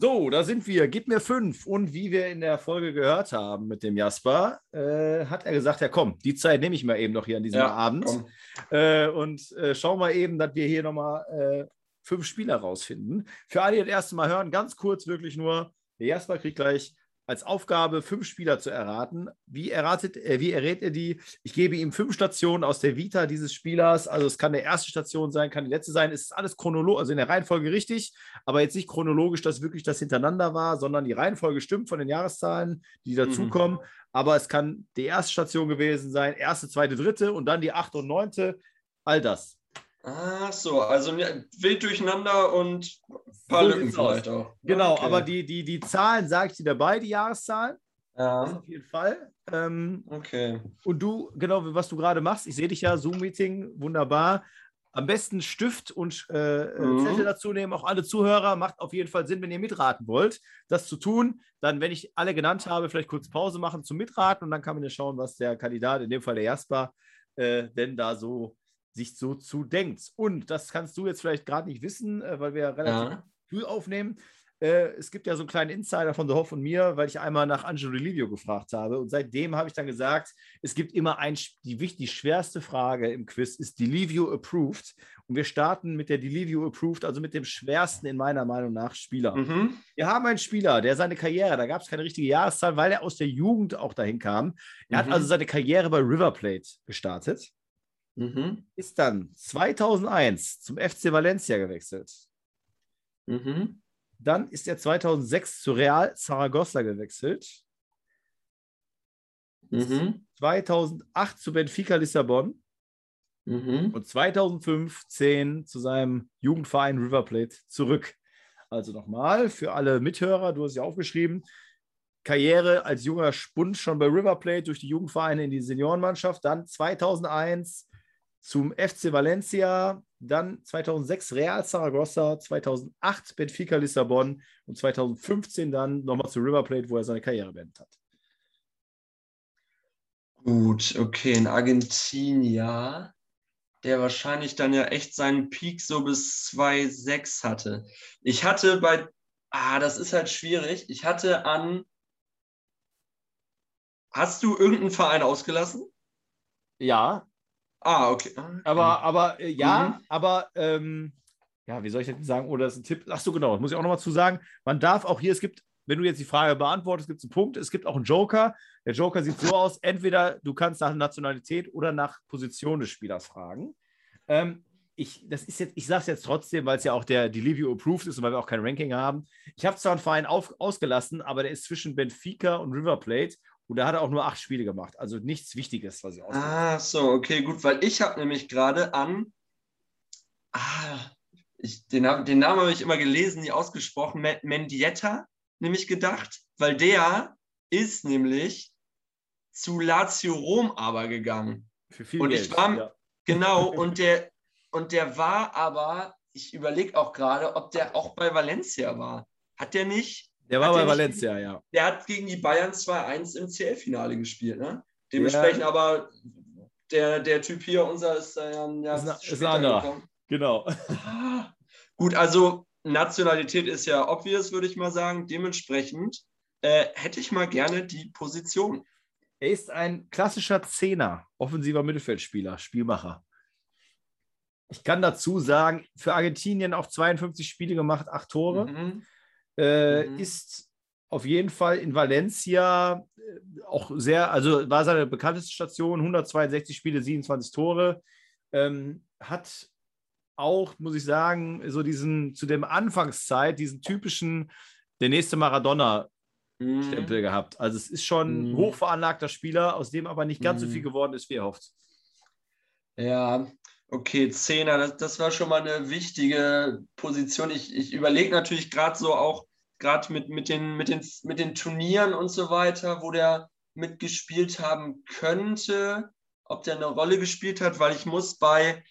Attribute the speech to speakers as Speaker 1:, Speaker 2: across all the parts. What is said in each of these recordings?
Speaker 1: So, da sind wir. Gib mir fünf. Und wie wir in der Folge gehört haben mit dem Jasper, äh, hat er gesagt: Ja, komm, die Zeit nehme ich mal eben noch hier an diesem ja, Abend. Äh, und äh, schau mal eben, dass wir hier nochmal äh, fünf Spieler rausfinden. Für alle, die das erste Mal hören, ganz kurz wirklich nur: Der Jasper kriegt gleich als Aufgabe, fünf Spieler zu erraten. Wie, erratet, äh, wie errät er die? Ich gebe ihm fünf Stationen aus der Vita dieses Spielers. Also es kann der erste Station sein, kann die letzte sein. Es ist alles chronologisch, also in der Reihenfolge richtig, aber jetzt nicht chronologisch, dass wirklich das hintereinander war, sondern die Reihenfolge stimmt von den Jahreszahlen, die dazukommen. Mhm. Aber es kann die erste Station gewesen sein, erste, zweite, dritte und dann die achte und neunte. All das.
Speaker 2: Ach so, also wild durcheinander und ein paar so Lücken vielleicht auch.
Speaker 1: Genau, okay. aber die, die, die Zahlen sage ich dir dabei, die Jahreszahlen. Ja. Das auf jeden Fall. Ähm,
Speaker 2: okay.
Speaker 1: Und du, genau, was du gerade machst, ich sehe dich ja, Zoom-Meeting, wunderbar. Am besten Stift und äh, äh, mhm. Zettel dazu nehmen, auch alle Zuhörer. Macht auf jeden Fall Sinn, wenn ihr mitraten wollt, das zu tun. Dann, wenn ich alle genannt habe, vielleicht kurz Pause machen zum Mitraten und dann kann man ja schauen, was der Kandidat, in dem Fall der Jasper, äh, denn da so sich so zu denkt. Und das kannst du jetzt vielleicht gerade nicht wissen, äh, weil wir ja relativ ja. früh aufnehmen. Äh, es gibt ja so einen kleinen Insider von The Hoff und mir, weil ich einmal nach Angelo Livio gefragt habe. Und seitdem habe ich dann gesagt, es gibt immer ein, die, die schwerste Frage im Quiz ist Delivio approved. Und wir starten mit der Delivio approved, also mit dem schwersten in meiner Meinung nach Spieler. Mhm. Wir haben einen Spieler, der seine Karriere, da gab es keine richtige Jahreszahl, weil er aus der Jugend auch dahin kam. Er mhm. hat also seine Karriere bei River Plate gestartet. Mhm. Ist dann 2001 zum FC Valencia gewechselt. Mhm. Dann ist er 2006 zu Real Zaragoza gewechselt. Mhm. 2008 zu Benfica Lissabon. Mhm. Und 2015 zu seinem Jugendverein River Plate zurück. Also nochmal für alle Mithörer, du hast ja aufgeschrieben, Karriere als junger Spund schon bei River Plate durch die Jugendvereine in die Seniorenmannschaft. Dann 2001 zum FC Valencia, dann 2006 Real Zaragoza, 2008 Benfica Lissabon und 2015 dann nochmal zu River Plate, wo er seine Karriere beendet hat.
Speaker 2: Gut, okay, in Argentinien, der wahrscheinlich dann ja echt seinen Peak so bis 2,6 hatte. Ich hatte bei, ah, das ist halt schwierig. Ich hatte an, hast du irgendeinen Verein ausgelassen?
Speaker 1: Ja,
Speaker 2: Ah, okay.
Speaker 1: Aber, aber äh, ja, mhm. aber ähm, ja, wie soll ich das sagen? Oder das ist ein Tipp? Ach so, genau, das muss ich auch nochmal zu sagen. Man darf auch hier, es gibt, wenn du jetzt die Frage beantwortest, gibt es einen Punkt. Es gibt auch einen Joker. Der Joker sieht so aus: entweder du kannst nach Nationalität oder nach Position des Spielers fragen. Ähm, ich, das ist jetzt, ich sage es jetzt trotzdem, weil es ja auch der Delivio approved ist und weil wir auch kein Ranking haben. Ich habe zwar einen Verein auf, ausgelassen, aber der ist zwischen Benfica und River Plate und da hat er auch nur acht Spiele gemacht. Also nichts Wichtiges, was ich
Speaker 2: ausgebe. Ah, so, okay, gut, weil ich habe nämlich gerade an. Ah, ich, den, den Namen habe ich immer gelesen, nie ausgesprochen. Mendieta, nämlich gedacht, weil der ist nämlich zu Lazio Rom aber gegangen.
Speaker 1: Für viel
Speaker 2: und
Speaker 1: Geld,
Speaker 2: ich war, ja. genau, und der, und der war aber, ich überlege auch gerade, ob der auch bei Valencia war. Hat der nicht?
Speaker 1: Der war bei Valencia, nicht, ja.
Speaker 2: Der hat gegen die Bayern 2-1 im CL-Finale gespielt, ne? Dementsprechend ja. aber der, der Typ hier, unser ist ja, ja
Speaker 1: ist, anderer. Genau.
Speaker 2: Gut, also Nationalität ist ja obvious, würde ich mal sagen. Dementsprechend äh, hätte ich mal gerne die Position.
Speaker 1: Er ist ein klassischer Zehner, offensiver Mittelfeldspieler, Spielmacher. Ich kann dazu sagen, für Argentinien auch 52 Spiele gemacht, acht Tore. Mhm. Äh, mhm. Ist auf jeden Fall in Valencia äh, auch sehr, also war seine bekannteste Station, 162 Spiele, 27 Tore. Ähm, hat auch, muss ich sagen, so diesen, zu dem Anfangszeit, diesen typischen, der nächste Maradona-Stempel mhm. gehabt. Also es ist schon ein mhm. hochveranlagter Spieler, aus dem aber nicht ganz so viel mhm. geworden ist, wie er hofft.
Speaker 2: Ja, Okay, Zehner, das, das war schon mal eine wichtige Position. Ich, ich überlege natürlich gerade so auch, gerade mit, mit, den, mit, den, mit den Turnieren und so weiter, wo der mitgespielt haben könnte, ob der eine Rolle gespielt hat, weil ich muss bei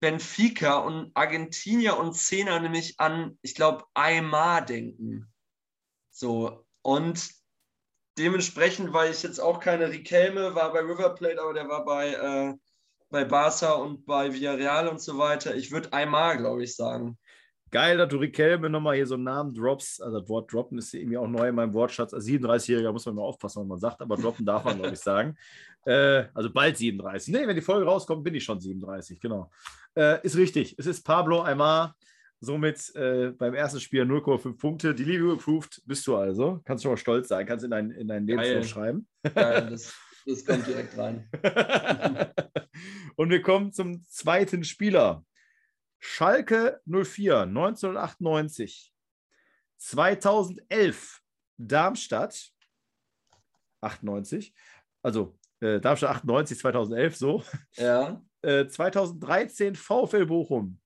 Speaker 2: Benfica und Argentinier und Zehner nämlich an, ich glaube, Aymar denken. So, und dementsprechend, weil ich jetzt auch keine Riquelme war bei River Plate, aber der war bei, äh, bei Barca und bei Villarreal und so weiter. Ich würde Aymar, glaube ich, sagen.
Speaker 1: Geil, dass du Riquelme nochmal hier so einen Namen drops. Also das Wort droppen ist irgendwie auch neu in meinem Wortschatz. Als 37-Jähriger muss man mal aufpassen, was man sagt, aber droppen darf man, glaube ich, sagen. Äh, also bald 37. Nee, wenn die Folge rauskommt, bin ich schon 37, genau. Äh, ist richtig. Es ist Pablo Aymar. Somit äh, beim ersten Spiel 0,5 Punkte. Die Liebe approved bist du also. Kannst schon mal stolz sein. Kannst in deinen in dein Lebenslauf schreiben.
Speaker 2: Geil, das, das kommt direkt rein.
Speaker 1: Und wir kommen zum zweiten Spieler. Schalke 04, 1998. 2011 Darmstadt 98. Also äh, Darmstadt 98, 2011 so.
Speaker 2: Ja.
Speaker 1: Äh, 2013 VfL Bochum.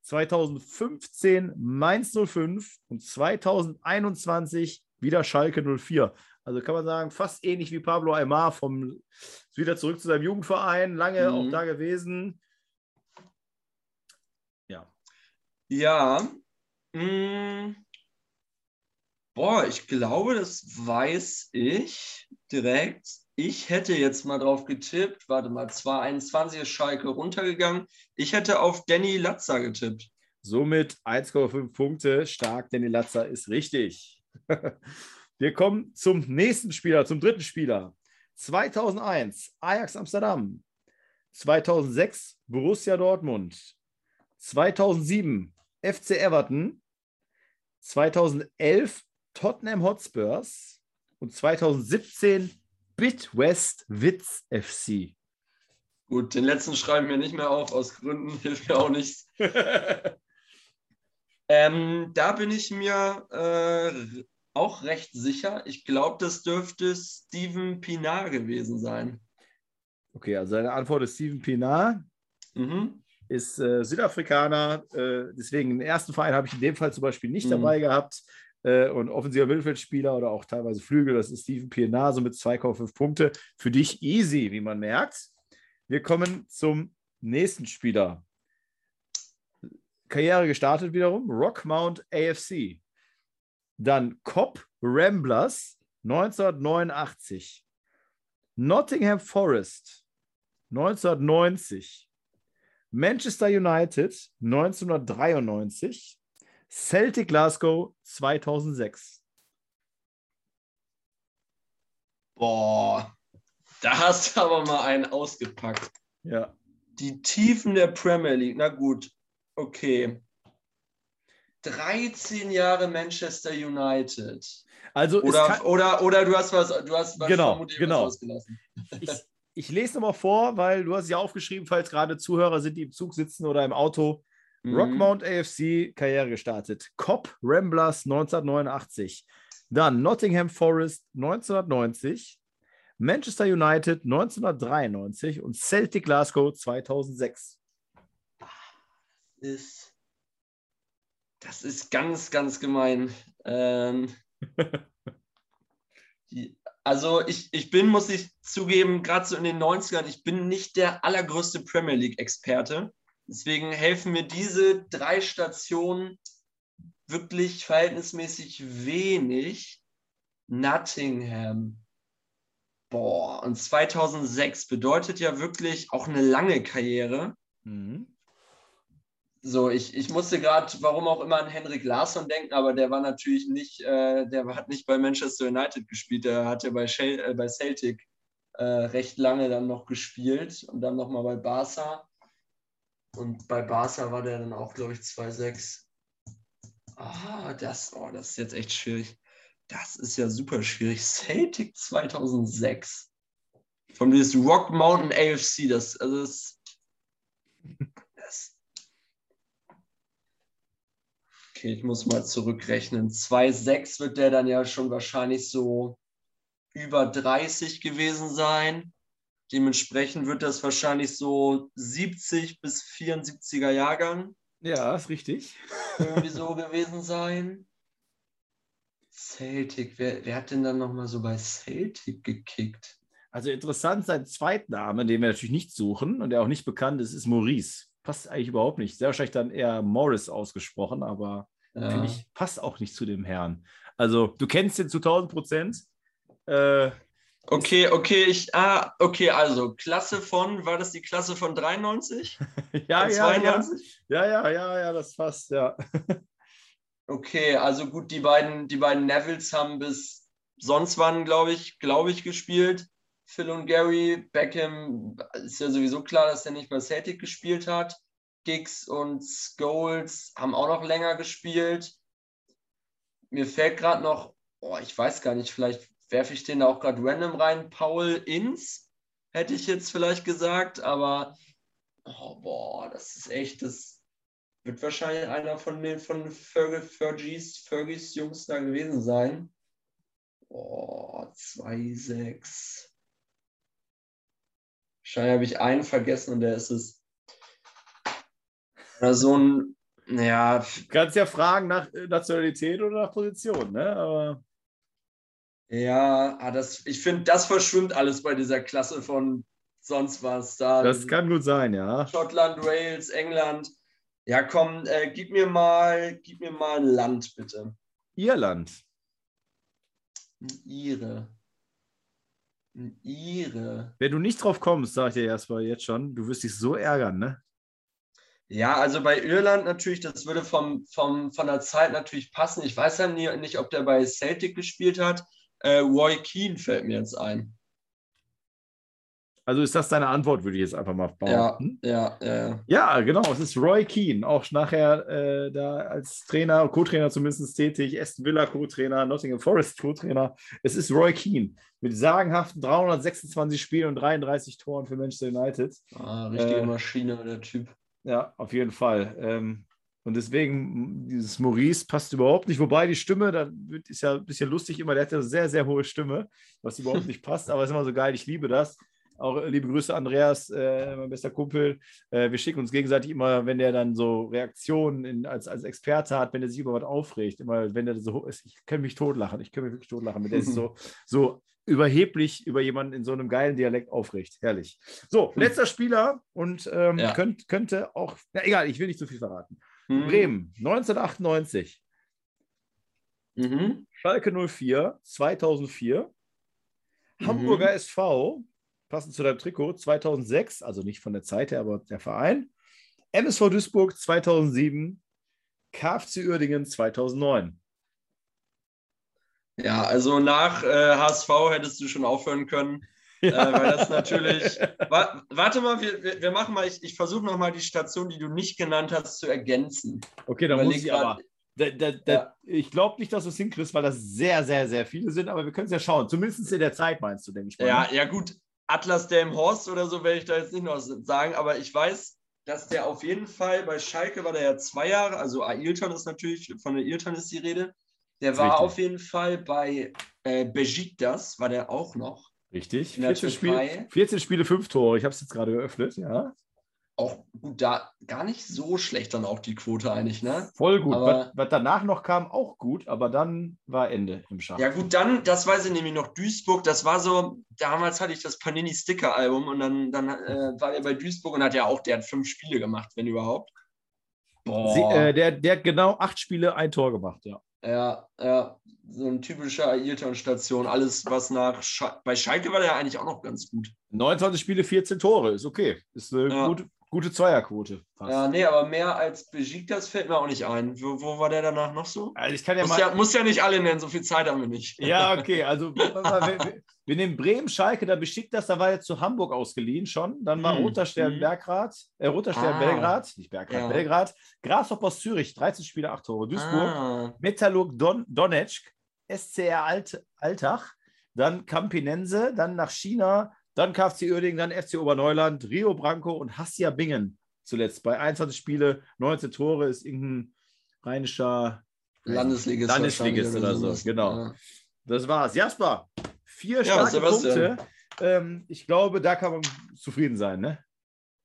Speaker 1: 2015 Mainz 05 und 2021 wieder Schalke 04. Also kann man sagen, fast ähnlich wie Pablo Aymar vom wieder zurück zu seinem Jugendverein, lange mhm. auch da gewesen. Ja.
Speaker 2: Ja. Mh. Boah, ich glaube, das weiß ich direkt. Ich hätte jetzt mal drauf getippt. Warte mal, 221 ist Schalke runtergegangen. Ich hätte auf Danny Latzer getippt.
Speaker 1: Somit 1,5 Punkte. Stark, Danny Latzer ist richtig. Wir kommen zum nächsten Spieler, zum dritten Spieler. 2001 Ajax Amsterdam. 2006 Borussia Dortmund. 2007 FC Everton. 2011 Tottenham Hotspurs. Und 2017 Bitwest Witz FC.
Speaker 2: Gut, den letzten schreiben wir nicht mehr auf, aus Gründen hilft mir auch nichts. ähm, da bin ich mir äh, auch recht sicher. Ich glaube, das dürfte Steven Pinar gewesen sein.
Speaker 1: Okay, also deine Antwort ist Steven Pinar. Mhm. Ist äh, Südafrikaner, äh, deswegen im ersten Verein habe ich in dem Fall zum Beispiel nicht mhm. dabei gehabt. Äh, und offensiver Mittelfeldspieler oder auch teilweise Flügel, das ist Steven Pienaar, so mit 2,5 Punkte. Für dich easy, wie man merkt. Wir kommen zum nächsten Spieler. Karriere gestartet wiederum, Rockmount AFC. Dann Cop Ramblers 1989. Nottingham Forest 1990. Manchester United 1993. Celtic Glasgow 2006.
Speaker 2: Boah, da hast du aber mal einen ausgepackt.
Speaker 1: Ja.
Speaker 2: Die Tiefen der Premier League, na gut, okay. 13 Jahre Manchester United.
Speaker 1: Also
Speaker 2: oder, kann, oder, oder du hast was, du hast
Speaker 1: was genau, genau. ausgelassen. Ich, ich lese nochmal vor, weil du hast ja aufgeschrieben, falls gerade Zuhörer sind, die im Zug sitzen oder im Auto. Mhm. Rockmount AFC Karriere gestartet. Cop Ramblers 1989. Dann Nottingham Forest 1990. Manchester United 1993 und Celtic Glasgow 2006.
Speaker 2: Das ist, das ist ganz, ganz gemein. Ähm, die, also ich, ich bin, muss ich zugeben, gerade so in den 90ern, ich bin nicht der allergrößte Premier League-Experte. Deswegen helfen mir diese drei Stationen wirklich verhältnismäßig wenig. Nottingham. Boah, und 2006 bedeutet ja wirklich auch eine lange Karriere. Mhm. So, ich, ich musste gerade, warum auch immer, an Henrik Larsson denken, aber der war natürlich nicht, äh, der hat nicht bei Manchester United gespielt, der hat ja bei, Shell, äh, bei Celtic äh, recht lange dann noch gespielt und dann nochmal bei Barca. Und bei Barca war der dann auch, glaube ich, 2,6. Ah, das, oh, das ist jetzt echt schwierig. Das ist ja super schwierig. Celtic 2006. Von dieses Rock Mountain AFC, das, also das, Okay, ich muss mal zurückrechnen. 2,6 wird der dann ja schon wahrscheinlich so über 30 gewesen sein. Dementsprechend wird das wahrscheinlich so 70 bis 74er Jahrgang.
Speaker 1: Ja, ist richtig.
Speaker 2: Irgendwie so gewesen sein. Celtic, wer, wer hat denn dann nochmal so bei Celtic gekickt?
Speaker 1: Also interessant, sein Zweitname, den wir natürlich nicht suchen und der auch nicht bekannt ist, ist Maurice. Passt eigentlich überhaupt nicht. Sehr wahrscheinlich dann eher Morris ausgesprochen, aber ja. finde ich, passt auch nicht zu dem Herrn. Also du kennst den zu 1000 Prozent. Äh,
Speaker 2: Okay, okay, ich, ah, okay, also Klasse von, war das die Klasse von 93?
Speaker 1: ja,
Speaker 2: Von
Speaker 1: ja, ja,
Speaker 2: 92?
Speaker 1: ja, ja, ja, ja, das passt, ja.
Speaker 2: Okay, also gut, die beiden, die beiden Nevils haben bis sonst wann, glaube ich, glaube ich, gespielt. Phil und Gary, Beckham ist ja sowieso klar, dass er nicht bei Celtic gespielt hat. Giggs und Scholes haben auch noch länger gespielt. Mir fällt gerade noch, oh, ich weiß gar nicht, vielleicht werfe ich den da auch gerade random rein. Paul Inns, hätte ich jetzt vielleicht gesagt, aber oh, boah, das ist echt, das wird wahrscheinlich einer von den von Ferg Fergies, Fergies Jungs da gewesen sein. Boah, 2-6. Wahrscheinlich habe ich einen vergessen und der ist es. Oder so ein, ja,
Speaker 1: Du kannst ja fragen nach äh, Nationalität oder nach Position, ne? Aber
Speaker 2: ja, ah, das, ich finde, das verschwimmt alles bei dieser Klasse von sonst was da.
Speaker 1: das kann gut sein, ja.
Speaker 2: Schottland, Wales, England. Ja, komm, äh, gib mir mal, gib mir mal ein Land, bitte.
Speaker 1: Irland.
Speaker 2: Ein Ire.
Speaker 1: Wenn du nicht drauf kommst, sag ich dir erstmal jetzt schon, du wirst dich so ärgern, ne?
Speaker 2: Ja, also bei Irland natürlich, das würde vom, vom, von der Zeit natürlich passen. Ich weiß ja nie, nicht, ob der bei Celtic gespielt hat. Äh, Roy Keane fällt mir jetzt ein.
Speaker 1: Also ist das deine Antwort, würde ich jetzt einfach mal
Speaker 2: Ja,
Speaker 1: behaupten.
Speaker 2: ja, ja.
Speaker 1: Ja, genau, es ist Roy Keane, auch nachher äh, da als Trainer, Co-Trainer zumindest tätig, Aston Villa Co-Trainer, Nottingham Forest Co-Trainer. Es ist Roy Keane mit sagenhaften 326 Spielen und 33 Toren für Manchester United.
Speaker 2: Ah, richtige
Speaker 1: Äh,
Speaker 2: Maschine, der Typ.
Speaker 1: Ja, auf jeden Fall. Ähm, und deswegen, dieses Maurice passt überhaupt nicht. Wobei die Stimme, da ist ja ein bisschen lustig immer, der hat ja eine sehr, sehr hohe Stimme, was überhaupt nicht passt, aber ist immer so geil. Ich liebe das. Auch äh, liebe Grüße, Andreas, äh, mein bester Kumpel. Äh, wir schicken uns gegenseitig immer, wenn der dann so Reaktionen in, als, als Experte hat, wenn er sich über was aufregt, immer, wenn der so ist, ich kann mich totlachen, ich kann mich wirklich totlachen, wenn der so, so überheblich über jemanden in so einem geilen Dialekt aufregt. Herrlich. So, letzter Spieler und ähm,
Speaker 2: Ja.
Speaker 1: könnt, könnte auch, na egal, ich will nicht zu viel verraten.
Speaker 2: Hm.
Speaker 1: Bremen, 1998,
Speaker 2: Mhm.
Speaker 1: Schalke 04, 2004,
Speaker 2: Mhm.
Speaker 1: Hamburger SV, passend zu deinem Trikot, 2006, also nicht von der Zeit her, aber der Verein, MSV Duisburg 2007, KFC Uerdingen 2009.
Speaker 2: Ja, also nach äh, HSV hättest du schon aufhören können, äh, weil das natürlich. Wa warte mal, wir, wir, machen mal, ich, ich versuche nochmal die Station, die du nicht genannt hast, zu ergänzen.
Speaker 1: Okay, dann muss
Speaker 2: Überleg
Speaker 1: ich
Speaker 2: grad-
Speaker 1: aber. Da, da, da,
Speaker 2: Ja.
Speaker 1: Ich glaube nicht, dass du es hinkriegst, weil das sehr, sehr, sehr viele sind, aber wir können es ja schauen. Zumindest in der Zeit, meinst du, denke ich mal.
Speaker 2: Ja,
Speaker 1: ne?
Speaker 2: ja, gut. Atlas Dame Horst oder so werde ich da jetzt nicht noch sagen, aber ich weiß, dass der auf jeden Fall bei Schalke war der ja zwei Jahre, also Ailton ist natürlich, von der Ailton ist die Rede. Der war auf jeden Fall bei äh, Besiktas, war der auch noch.
Speaker 1: Richtig.
Speaker 2: In der
Speaker 1: 14
Speaker 2: Türkei.
Speaker 1: Spiele, 14 Spiele, 5 Tore. Ich habe es jetzt gerade geöffnet, ja.
Speaker 2: Auch gut, da gar nicht so schlecht dann auch die Quote eigentlich, ne?
Speaker 1: Voll gut.
Speaker 2: Aber-
Speaker 1: was, was danach noch kam, auch gut, aber dann war Ende im Schach.
Speaker 2: Ja, gut, dann, das weiß ich nämlich noch, Duisburg, das war so, damals hatte ich das Panini-Sticker-Album und dann, dann äh, war er bei Duisburg und hat ja auch, der hat fünf Spiele gemacht, wenn überhaupt. Boah.
Speaker 1: Sie, äh, der, der hat genau acht Spiele, ein Tor gemacht, ja.
Speaker 2: Ja, ja, so ein typischer Ailton-Station. Alles, was nach. Scha bei Schalke war der eigentlich auch noch ganz gut.
Speaker 1: 29 Spiele, 14 Tore, ist okay. Ist eine
Speaker 2: Ja.
Speaker 1: gute, gute Zweierquote. fast.
Speaker 2: Ja, nee, aber mehr als Besiktas fällt mir auch nicht ein. Wo, wo war der danach noch so?
Speaker 1: Also ich kann ja
Speaker 2: Muss
Speaker 1: mal.
Speaker 2: ja, muss ja nicht alle nennen, so viel Zeit haben wir nicht.
Speaker 1: Ja, okay. Also wir, nehmen Bremen, Schalke, da beschickt das, da war jetzt zu Hamburg ausgeliehen schon. Dann war
Speaker 2: Hm,
Speaker 1: Roter Stern
Speaker 2: hm.
Speaker 1: Bergrad, äh, Roter Stern
Speaker 2: Ah.
Speaker 1: Belgrad, nicht Bergrad,
Speaker 2: Ja.
Speaker 1: Belgrad. Grasshoppers Zürich, 13 Spiele, 8 Tore. Duisburg,
Speaker 2: Ah,
Speaker 1: Metallurg Don, Donetsk, SCR Alt, Altach, dann Campinense, dann nach China, dann KFC Uerdingen, dann FC Oberneuland, Rio Branco und Hassia Bingen zuletzt. Bei 21 Spiele, 19 Tore ist irgendein rheinischer
Speaker 2: Landesligist.
Speaker 1: Landesligist oder so, genau.
Speaker 2: Ja.
Speaker 1: Das war's. Jasper, vier
Speaker 2: Ja,
Speaker 1: starke. Punkte. Ähm, ich glaube, da kann man zufrieden sein, ne?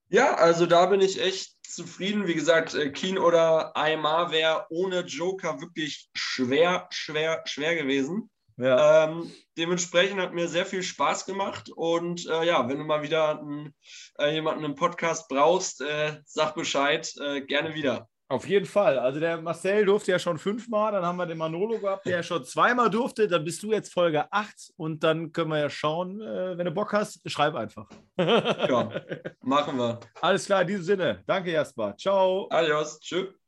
Speaker 2: Ja, also da bin ich echt zufrieden. Wie gesagt, äh, Keen oder Aymar wäre ohne Joker wirklich schwer, schwer, schwer gewesen.
Speaker 1: Ja.
Speaker 2: Ähm, dementsprechend hat mir sehr viel Spaß gemacht. Und äh, ja, wenn du mal wieder einen, äh, jemanden im Podcast brauchst, äh, sag Bescheid. Äh, gerne wieder.
Speaker 1: Auf jeden Fall. Also der Marcel durfte ja schon fünfmal, dann haben wir den Manolo gehabt, der schon zweimal durfte. Dann bist du jetzt Folge 8 und dann können wir ja schauen, äh, wenn du Bock hast, schreib einfach.
Speaker 2: ja, machen wir.
Speaker 1: Alles klar, in diesem Sinne. Danke, Jasper. Ciao.
Speaker 2: Adios. Tschüss.